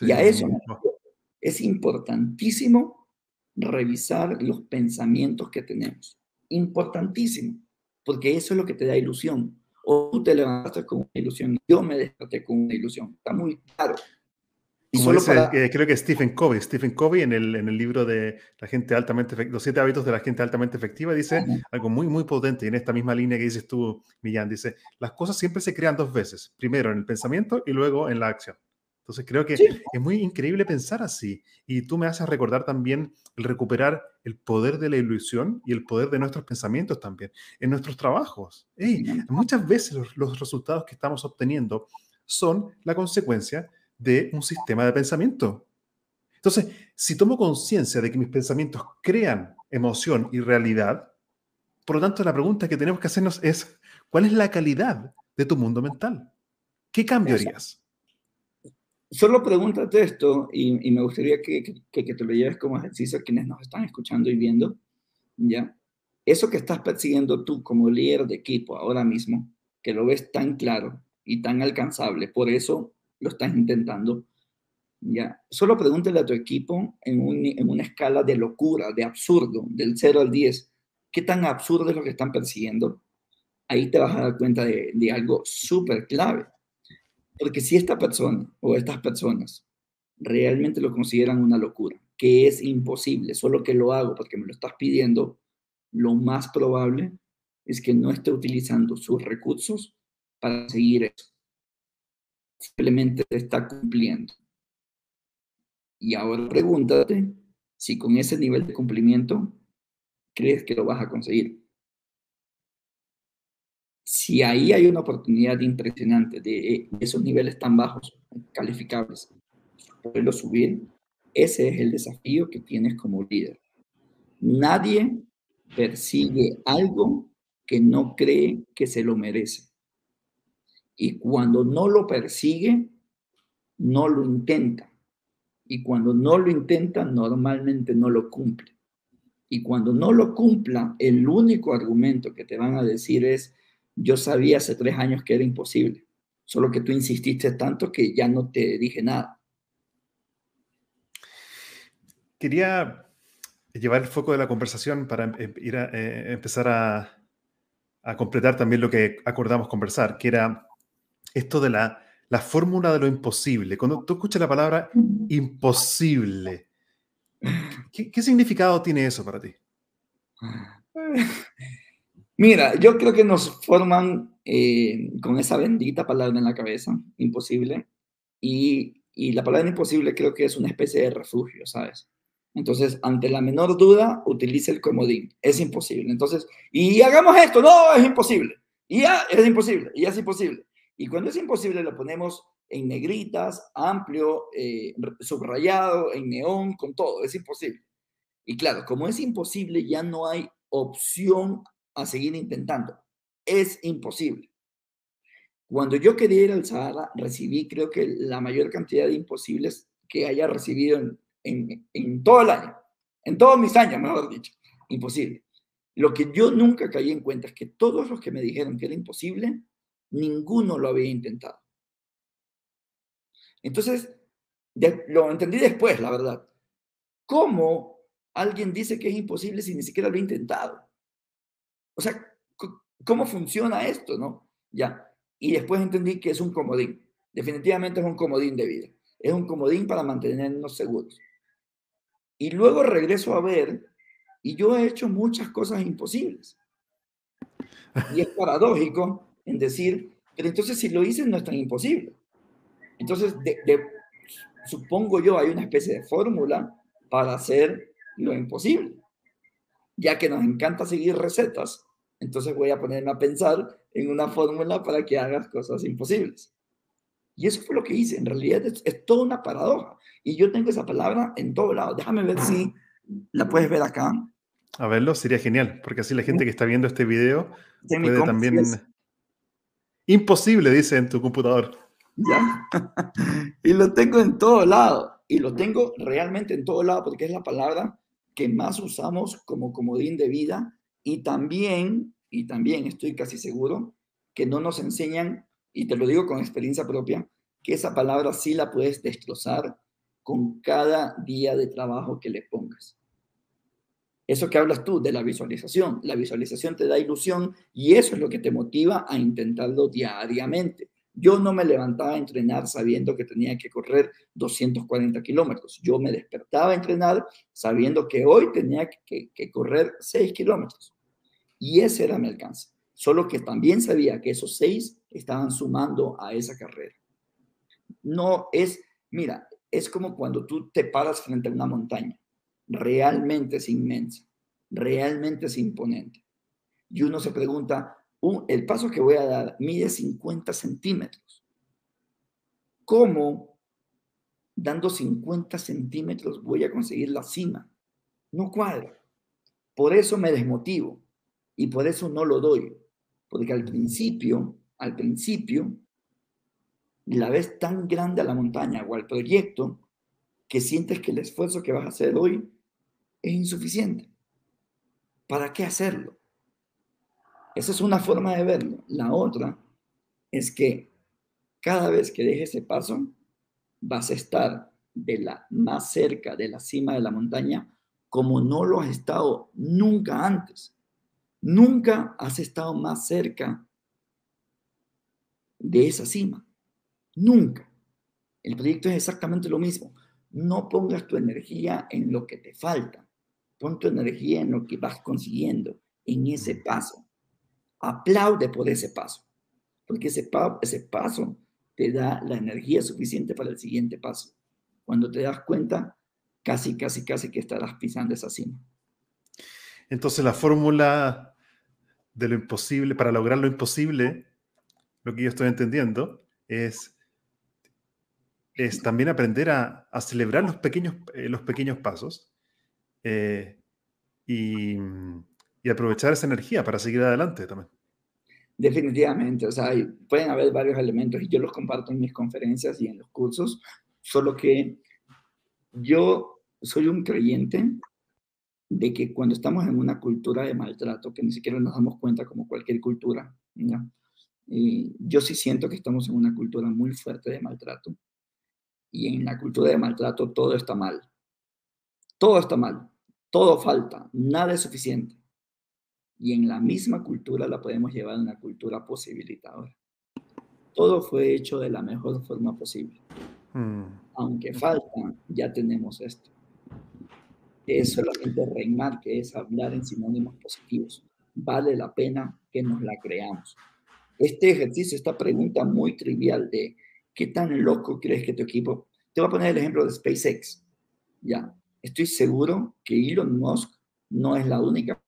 y a eso es importantísimo revisar los pensamientos que tenemos. Importantísimo, porque eso es lo que te da ilusión. O tú te levantaste con una ilusión, yo me desperté con una ilusión. Está muy claro. Y solo eh, creo que Stephen Covey, Stephen Covey en el, en el libro de la gente altamente los siete hábitos de la gente altamente efectiva dice algo muy muy potente y en esta misma línea que dices tú, Millán, dice, las cosas siempre se crean dos veces, primero en el pensamiento y luego en la acción. Entonces creo que es muy increíble pensar así. Y tú me haces recordar también el recuperar el poder de la ilusión y el poder de nuestros pensamientos también en nuestros trabajos. muchas veces los, resultados que estamos obteniendo son la consecuencia de un sistema de pensamiento. Entonces, si tomo conciencia de que mis pensamientos crean emoción y realidad, por lo tanto, la pregunta que tenemos que hacernos es, ¿cuál es la calidad de tu mundo mental? ¿Qué cambiarías? Solo pregúntate esto y, me gustaría que, que, te lo lleves como ejercicio a quienes nos están escuchando y viendo, ¿ya? Eso que estás persiguiendo tú como líder de equipo ahora mismo, que lo ves tan claro y tan alcanzable, por eso lo estás intentando, ¿ya? Solo pregúntale a tu equipo en, una escala de locura, de absurdo, del 0 al 10, ¿qué tan absurdo es lo que están persiguiendo? Ahí te vas a dar cuenta de, de algo súper clave porque si esta persona o estas personas realmente lo consideran una locura, que es imposible, solo que lo hago porque me lo estás pidiendo, lo más probable es que no esté utilizando sus recursos para seguir eso. Simplemente está cumpliendo. Y ahora pregúntate si con ese nivel de cumplimiento crees que lo vas a conseguir si ahí hay una oportunidad impresionante de esos niveles tan bajos, calificables, poderlo subir, ese es el desafío que tienes como líder. Nadie persigue algo que no cree que se lo merece. Y cuando no lo persigue, no lo intenta. Y cuando no lo intenta, normalmente no lo cumple. Y cuando no lo cumpla, el único argumento que te van a decir es, yo sabía hace tres años que era imposible, solo que tú insististe tanto que ya no te dije nada. Quería llevar el foco de la conversación para em, ir a, eh, empezar a, a, completar también lo que acordamos conversar, que era esto de la, la fórmula de lo imposible. Cuando tú escuchas la palabra imposible, ¿qué, qué significado tiene eso para ti? Mira, yo creo que nos forman eh, con esa bendita palabra en la cabeza, imposible, y, y la palabra imposible creo que es una especie de refugio, ¿sabes? Entonces, ante la menor duda, utilice el comodín. Es imposible. Entonces, y hagamos esto. No, es imposible. Y ya es imposible. Y ya es imposible. Y cuando es imposible, lo ponemos en negritas, amplio, eh, subrayado, en neón, con todo. Es imposible. Y claro, como es imposible, ya no hay opción a seguir intentando. Es imposible. Cuando yo quería ir al Sahara, recibí creo que la mayor cantidad de imposibles que haya recibido en, en, todo el año, en todos mis años, mejor dicho. Imposible. Lo que yo nunca caí en cuenta es que todos los que me dijeron que era imposible, ninguno lo había intentado. Entonces, lo entendí después, la verdad. ¿Cómo alguien dice que es imposible si ni siquiera lo ha intentado? O sea, ¿cómo funciona esto, no? Ya. Y después entendí que es un comodín. Definitivamente es un comodín de vida. Es un comodín para mantenernos seguros. Y luego regreso a ver, y yo he hecho muchas cosas imposibles. Y es paradójico en decir, pero entonces si lo hice no es tan imposible. Entonces, supongo yo, hay una especie de fórmula para hacer lo imposible. Ya que nos encanta seguir recetas, entonces voy a ponerme a pensar en una fórmula para que hagas cosas imposibles. Y eso fue lo que hice. En realidad es, es toda una paradoja. Y yo tengo esa palabra en todo lado. Déjame ver si la puedes ver acá. A verlo, sería genial, porque así la gente que está viendo este video puede también... Imposible, dice en tu computador. Ya. y lo tengo en todo lado. Y lo tengo realmente en todo lado porque es la palabra que más usamos como comodín de vida. Y también, y también estoy casi seguro que no nos enseñan y te lo digo con experiencia propia, que esa palabra sí la puedes destrozar con cada día de trabajo que le pongas. Eso que hablas tú de la visualización, la visualización te da ilusión y eso es lo que te motiva a intentarlo diariamente. Yo no me levantaba a entrenar sabiendo que tenía que correr 240 kilómetros. Yo me despertaba a entrenar sabiendo que hoy tenía que, correr 6 kilómetros. Y ese era mi alcance. Solo que también sabía que esos 6 estaban sumando a esa carrera. No es, mira, es como cuando tú te paras frente a una montaña. Realmente es inmensa, realmente es imponente. Y uno se pregunta, el paso que voy a dar mide 50 centímetros. ¿Cómo dando 50 centímetros voy a conseguir la cima? No cuadra. Por eso me desmotivo y por eso no lo doy. Porque al principio al principio, la ves tan grande a la montaña o al proyecto que sientes que el esfuerzo que vas a hacer hoy es insuficiente. ¿Para qué hacerlo? Esa es una forma de verlo. La otra es que cada vez que dejes ese paso, vas a estar de la más cerca de la cima de la montaña como no lo has estado nunca antes. Nunca has estado más cerca de esa cima. Nunca. El proyecto es exactamente lo mismo. No pongas tu energía en lo que te falta. Pon tu energía en lo que vas consiguiendo, en ese paso. Aplaude por ese paso, porque ese, ese paso te da la energía suficiente para el siguiente paso. Cuando te das cuenta, casi, casi, casi que estarás pisando esa cima. Entonces la fórmula de lo imposible, para lograr lo imposible, lo que yo estoy entendiendo es, es también aprender a, celebrar los pequeños, eh, los pequeños pasos eh, y, aprovechar esa energía para seguir adelante también. Definitivamente, o sea, pueden haber varios elementos y yo los comparto en mis conferencias y en los cursos, solo que yo soy un creyente de que cuando estamos en una cultura de maltrato, que ni siquiera nos damos cuenta como cualquier cultura, y yo sí siento que estamos en una cultura muy fuerte de maltrato. Y en la cultura de maltrato todo está mal. Todo está mal. Todo falta. Nada es suficiente. Y en la misma cultura la podemos llevar a una cultura posibilitadora. Todo fue hecho de la mejor forma posible. Mm. Aunque falta, ya tenemos esto. Es solamente reinar, que es hablar en sinónimos positivos. Vale la pena que nos la creamos. Este ejercicio, esta pregunta muy trivial de qué tan loco crees que tu equipo. Te voy a poner el ejemplo de SpaceX. Ya, estoy seguro que Elon Musk no es la única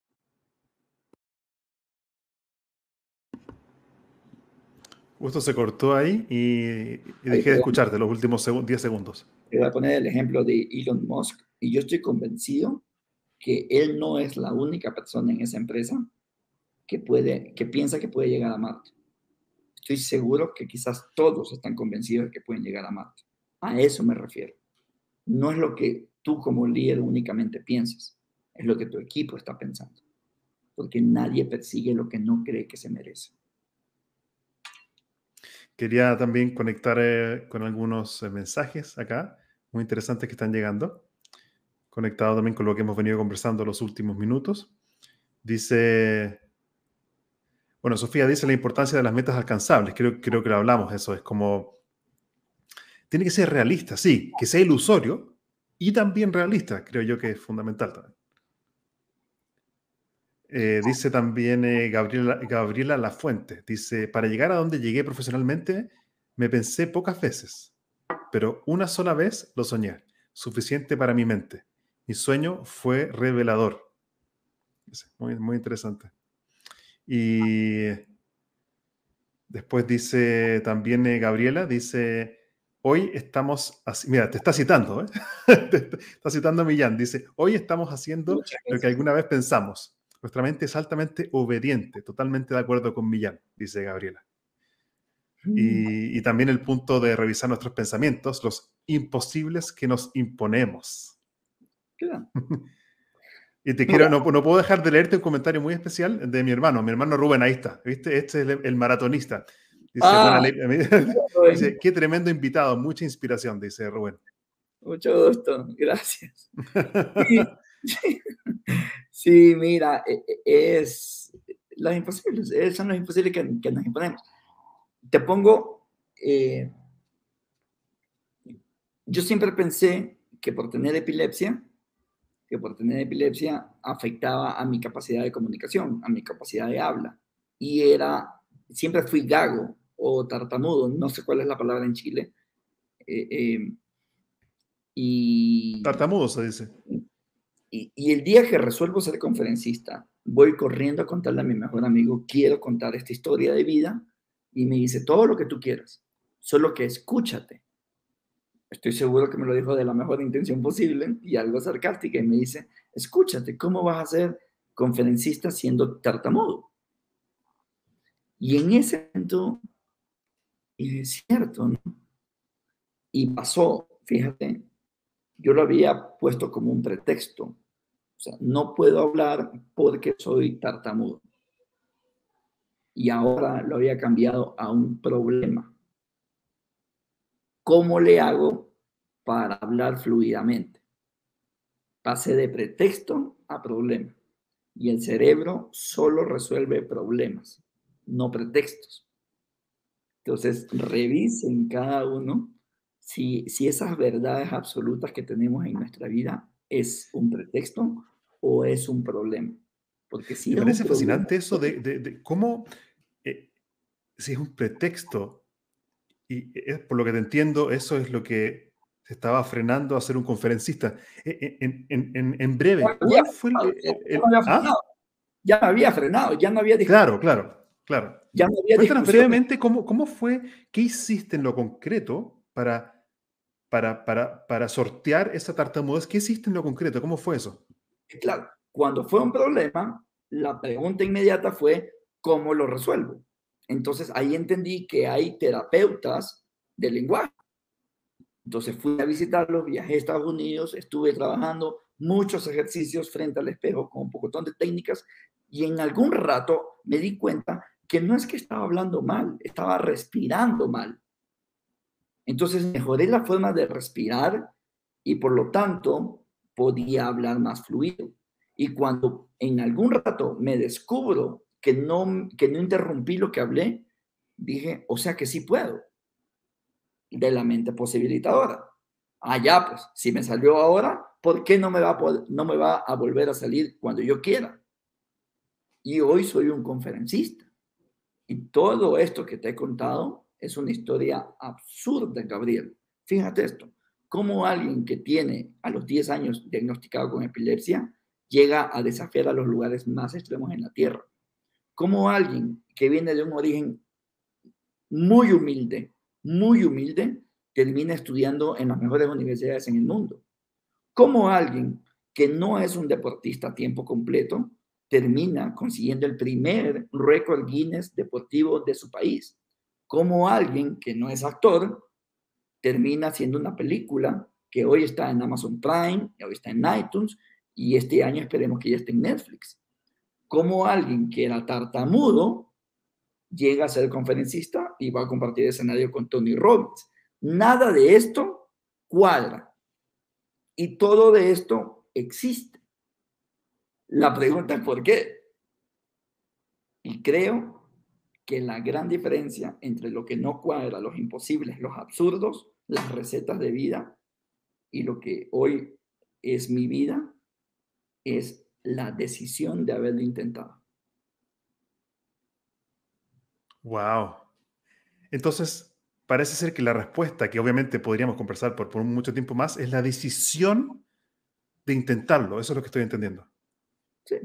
Justo se cortó ahí y, dejé de escucharte los últimos 10 segundos. Te voy a poner el ejemplo de Elon Musk y yo estoy convencido que él no es la única persona en esa empresa que, puede, que piensa que puede llegar a Marte. Estoy seguro que quizás todos están convencidos de que pueden llegar a Marte. A eso me refiero. No es lo que tú como líder únicamente piensas, es lo que tu equipo está pensando. Porque nadie persigue lo que no cree que se merece. Quería también conectar eh, con algunos eh, mensajes acá, muy interesantes que están llegando, conectado también con lo que hemos venido conversando los últimos minutos. Dice, bueno, Sofía dice la importancia de las metas alcanzables, creo, creo que lo hablamos, eso es como, tiene que ser realista, sí, que sea ilusorio y también realista, creo yo que es fundamental también. Eh, dice también eh, Gabriela, Gabriela Lafuente, dice, para llegar a donde llegué profesionalmente, me pensé pocas veces, pero una sola vez lo soñé, suficiente para mi mente. Mi sueño fue revelador. Muy, muy interesante. Y después dice también eh, Gabriela, dice, hoy estamos, así, mira, te está citando, ¿eh? te está citando a Millán, dice, hoy estamos haciendo lo que alguna vez pensamos nuestra mente es altamente obediente, totalmente de acuerdo con Millán, dice Gabriela. Mm. Y, también el punto de revisar nuestros pensamientos, los imposibles que nos imponemos. y te quiero, no, puedo dejar de leerte un comentario muy especial de mi hermano, mi hermano Rubén, ahí está, ¿viste? Este es el, maratonista. Ah. Dice, qué tremendo invitado, mucha inspiración, dice Rubén. Mucho gusto, gracias. Sí, mira, e, e, es los imposibles, son los imposibles que, nos imponemos. Te pongo, eh, yo siempre pensé que por tener epilepsia, que por tener epilepsia afectaba a mi capacidad de comunicación, a mi capacidad de habla. Y era, siempre fui gago o tartamudo, no sé cuál es la palabra en Chile. Eh, y, tartamudo se dice. Y, el día que resuelvo ser conferencista, voy corriendo a contarle a mi mejor amigo, quiero contar esta historia de vida, y me dice, todo lo que tú quieras, solo que escúchate. Estoy seguro que me lo dijo de la mejor intención posible y algo sarcástica, y me dice, escúchate, ¿cómo vas a ser conferencista siendo tartamudo? Y en ese momento, y es cierto, ¿no? Y pasó, fíjate, yo lo había puesto como un pretexto, o sea, no puedo hablar porque soy tartamudo. Y ahora lo había cambiado a un problema. ¿Cómo le hago para hablar fluidamente? Pasé de pretexto a problema. Y el cerebro solo resuelve problemas, no pretextos. Entonces, revisen cada uno si, si esas verdades absolutas que tenemos en nuestra vida es un pretexto o es un problema. Porque si Me parece fascinante eso de, de, cómo, eh, si es un pretexto, y es, por lo que te entiendo, eso es lo que se estaba frenando a ser un conferencista. E, e, en, en, en, breve, ¿cuál fue el, ¿ah? Ya me había frenado, ya no había Claro, claro, claro. Ya no había Cuéntanos brevemente cómo, cómo fue, qué hiciste en lo concreto para para, para, para sortear esa tartamudez? ¿Qué hiciste en lo concreto? ¿Cómo fue eso? Claro, cuando fue un problema, la pregunta inmediata fue, ¿cómo lo resuelvo? Entonces ahí entendí que hay terapeutas del lenguaje. Entonces fui a visitarlos, viajé a Estados Unidos, estuve trabajando muchos ejercicios frente al espejo con un pocotón de técnicas y en algún rato me di cuenta que no es que estaba hablando mal, estaba respirando mal. Entonces mejoré la forma de respirar y por lo tanto podía hablar más fluido. Y cuando en algún rato me descubro que no, que no interrumpí lo que hablé, dije, o sea que sí puedo. De la mente posibilitadora. Allá, pues, si me salió ahora, ¿por qué no me, va no me va a volver a salir cuando yo quiera? Y hoy soy un conferencista. Y todo esto que te he contado es una historia absurda, Gabriel. Fíjate esto, cómo alguien que tiene a los 10 años diagnosticado con epilepsia llega a desafiar a los lugares más extremos en la Tierra. Cómo alguien que viene de un origen muy humilde, muy humilde, termina estudiando en las mejores universidades en el mundo. Cómo alguien que no es un deportista a tiempo completo termina consiguiendo el primer récord Guinness deportivo de su país. Como alguien que no es actor termina haciendo una película que hoy está en Amazon Prime, hoy está en iTunes y este año esperemos que ya esté en Netflix. Como alguien que era tartamudo llega a ser conferencista y va a compartir escenario con Tony Robbins. Nada de esto cuadra. Y todo de esto existe. La pregunta es por qué. Y creo que la gran diferencia entre lo que no cuadra, los imposibles, los absurdos, las recetas de vida y lo que hoy es mi vida, es la decisión de haberlo intentado. Wow. Entonces, parece ser que la respuesta, que obviamente podríamos conversar por, por mucho tiempo más, es la decisión de intentarlo. Eso es lo que estoy entendiendo. Sí,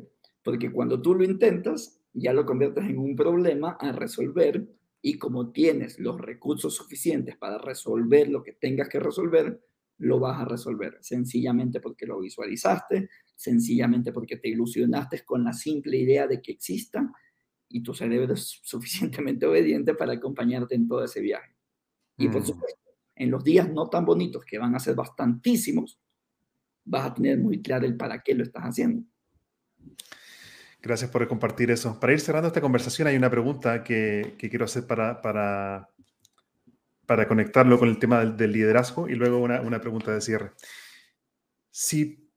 porque cuando tú lo intentas, ya lo conviertes en un problema a resolver y como tienes los recursos suficientes para resolver lo que tengas que resolver, lo vas a resolver, sencillamente porque lo visualizaste, sencillamente porque te ilusionaste con la simple idea de que exista y tu cerebro es suficientemente obediente para acompañarte en todo ese viaje. Y por mm. supuesto, en los días no tan bonitos, que van a ser bastantísimos, vas a tener muy claro el para qué lo estás haciendo. Gracias por compartir eso. Para ir cerrando esta conversación, hay una pregunta que, quiero hacer para, conectarlo con el tema del, liderazgo y luego una, pregunta de cierre. Si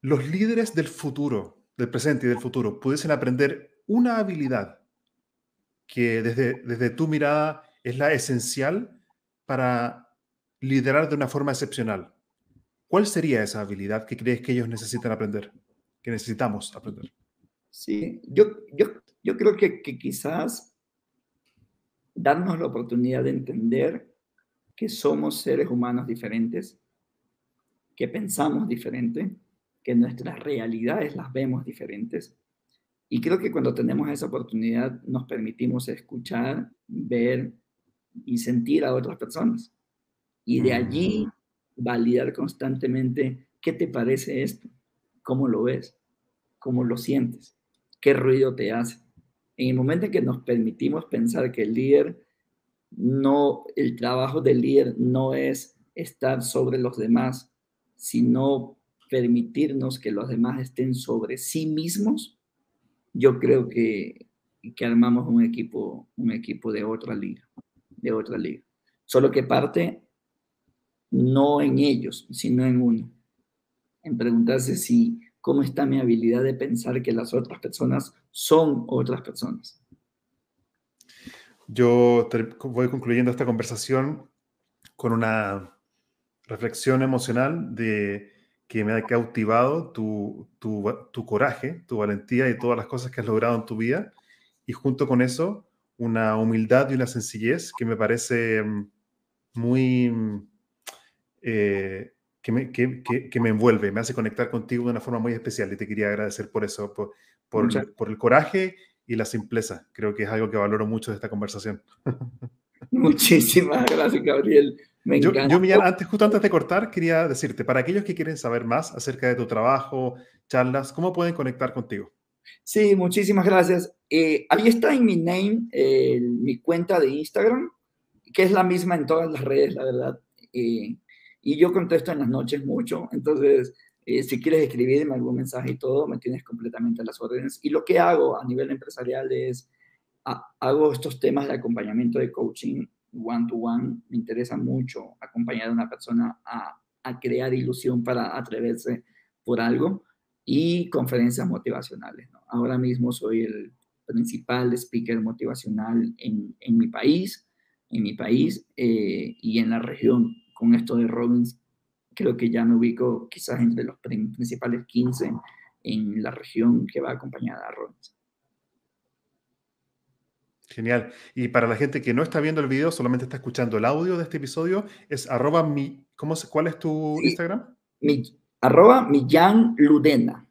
los líderes del futuro, del presente y del futuro, pudiesen aprender una habilidad que desde tu mirada es la esencial para liderar de una forma excepcional, ¿cuál sería esa habilidad que crees que ellos necesitan aprender, que necesitamos aprender? Sí, yo, yo, yo creo que, que quizás darnos la oportunidad de entender que somos seres humanos diferentes, que pensamos diferente, que nuestras realidades las vemos diferentes. Y creo que cuando tenemos esa oportunidad nos permitimos escuchar, ver y sentir a otras personas. Y de allí validar constantemente qué te parece esto, cómo lo ves, cómo lo sientes qué ruido te hace. En el momento en que nos permitimos pensar que el líder no, el trabajo del líder no es estar sobre los demás, sino permitirnos que los demás estén sobre sí mismos, yo creo que, que armamos un equipo, un equipo de otra liga, de otra liga. Solo que parte no en ellos, sino en uno. En preguntarse si cómo está mi habilidad de pensar que las otras personas son otras personas. Yo voy concluyendo esta conversación con una reflexión emocional de que me ha cautivado tu, tu, coraje, tu valentía y todas las cosas que has logrado en tu vida. Y junto con eso, una humildad y una sencillez que me parece mm, muy mm, eh, que me, que, que, me, envuelve, me hace conectar contigo de una forma muy especial y te quería agradecer por eso, por, por, por, el coraje y la simpleza. Creo que es algo que valoro mucho de esta conversación. Muchísimas gracias, Gabriel. Me yo, yo, antes, justo antes de cortar, quería decirte, para aquellos que quieren saber más acerca de tu trabajo, charlas, ¿cómo pueden conectar contigo? Sí, muchísimas gracias. Eh, ahí está en mi name, mi cuenta de Instagram, que es la misma en todas las redes, la verdad y yo contesto en las noches mucho, entonces si quieres escribirme algún mensaje y todo, me tienes completamente a las órdenes. Y lo que hago a nivel empresarial es, hago estos temas de acompañamiento de coaching one to one, me interesa mucho acompañar a una persona a, a crear ilusión para atreverse por algo y conferencias motivacionales. Ahora mismo soy el principal speaker motivacional en, en mi país, en mi país eh, y en la región. Con esto de Robbins, creo que ya me ubico quizás entre los principales 15 en la región que va acompañada a Robbins. Genial. Y para la gente que no está viendo el video, solamente está escuchando el audio de este episodio, es arroba mi, ¿cómo ¿cuál es tu Instagram? Mi, arroba Millán Ludena.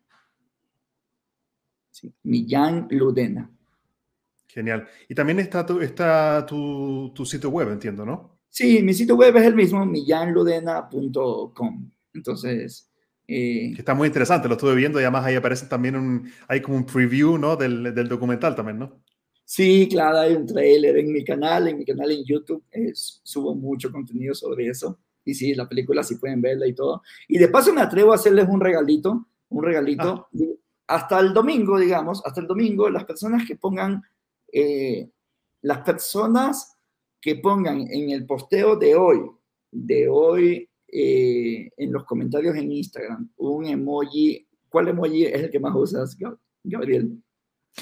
Sí, Millán Ludena. Genial. Y también está, tu, está tu, tu, sitio web, entiendo, ¿no? Sí, mi sitio web es el mismo, millanludena.com. Entonces... Eh, está muy interesante, lo estuve viendo y además ahí aparece también un, hay como un preview, ¿no? Del, del documental también, ¿no? Sí, claro, hay un trailer en mi canal, en mi canal en YouTube, subo mucho contenido sobre eso. Y sí, la película sí pueden verla y todo. Y de paso me atrevo a hacerles un regalito, un regalito. Ah. Hasta el domingo, digamos, hasta el domingo, las personas que pongan, eh, las personas que pongan en el posteo de hoy, de hoy, eh, en los comentarios en Instagram, un emoji. ¿Cuál emoji es el que más usas, Gabriel?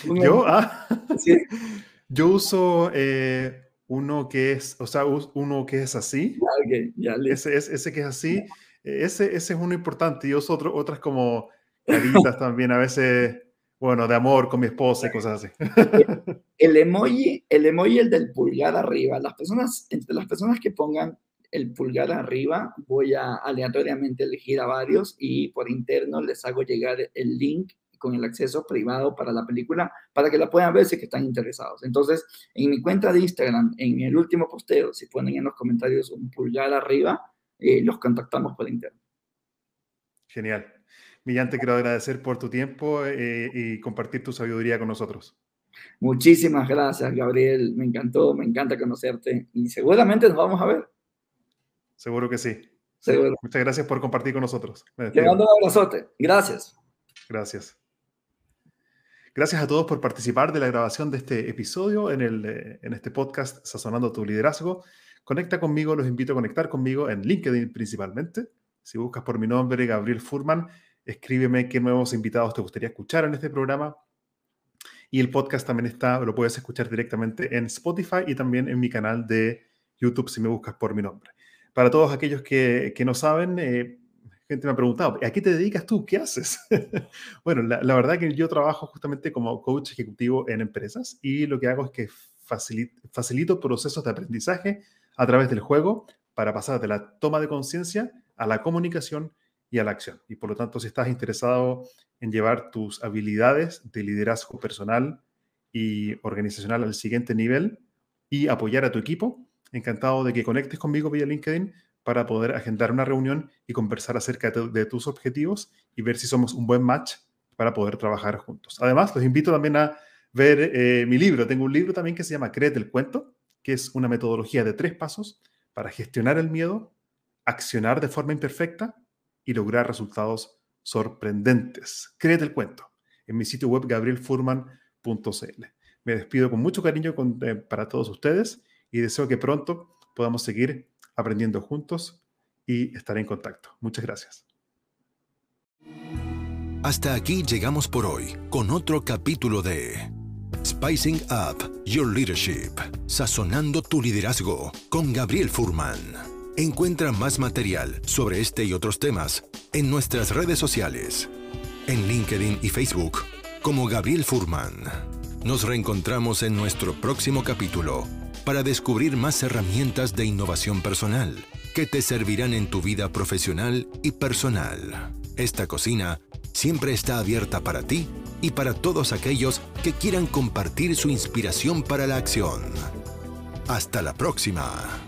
Yo, ah, yo uso eh, uno que es, o sea, uno que es así. ya ese, ese, que es así, ese, ese es uno importante. Y uso otro, otras como caritas también, a veces, bueno, de amor con mi esposa y cosas así. El emoji, el emoji, el del pulgar arriba, las personas, entre las personas que pongan el pulgar arriba, voy a aleatoriamente elegir a varios y por interno les hago llegar el link con el acceso privado para la película para que la puedan ver si que están interesados. Entonces, en mi cuenta de Instagram, en el último posteo, si ponen en los comentarios un pulgar arriba, eh, los contactamos por internet. Genial. Millán, te quiero agradecer por tu tiempo eh, y compartir tu sabiduría con nosotros. Muchísimas gracias, Gabriel. Me encantó, me encanta conocerte y seguramente nos vamos a ver. Seguro que sí. Seguro. Muchas gracias por compartir con nosotros. Te mando un abrazote. Gracias. Gracias. Gracias a todos por participar de la grabación de este episodio en, el, eh, en este podcast Sazonando tu Liderazgo. Conecta conmigo, los invito a conectar conmigo en LinkedIn principalmente. Si buscas por mi nombre, Gabriel Furman, escríbeme qué nuevos invitados te gustaría escuchar en este programa. Y el podcast también está, lo puedes escuchar directamente en Spotify y también en mi canal de YouTube si me buscas por mi nombre. Para todos aquellos que, que no saben, eh, gente me ha preguntado, ¿a qué te dedicas tú? ¿Qué haces? bueno, la, verdad que yo trabajo justamente como coach ejecutivo en empresas y lo que hago es que facilito, procesos de aprendizaje a través del juego para pasar de la toma de conciencia a la comunicación y a la acción. Y por lo tanto, si estás interesado en llevar tus habilidades de liderazgo personal y organizacional al siguiente nivel y apoyar a tu equipo, encantado de que conectes conmigo vía LinkedIn para poder agendar una reunión y conversar acerca de, tus objetivos y ver si somos un buen match para poder trabajar juntos. Además, los invito también a ver eh, mi libro. Tengo un libro también que se llama Créete el cuento, que es una metodología de tres pasos para gestionar el miedo, accionar de forma imperfecta y lograr resultados sorprendentes. Créete el cuento en mi sitio web gabrielfurman.cl. Me despido con mucho cariño eh, para todos ustedes y deseo que pronto podamos seguir aprendiendo juntos y estar en contacto. Muchas gracias. Hasta aquí llegamos por hoy con otro capítulo de Spicing Up Your Leadership, sazonando tu liderazgo con Gabriel Furman. Encuentra más material sobre este y otros temas en nuestras redes sociales, en LinkedIn y Facebook como Gabriel Furman. Nos reencontramos en nuestro próximo capítulo para descubrir más herramientas de innovación personal que te servirán en tu vida profesional y personal. Esta cocina siempre está abierta para ti y para todos aquellos que quieran compartir su inspiración para la acción. Hasta la próxima.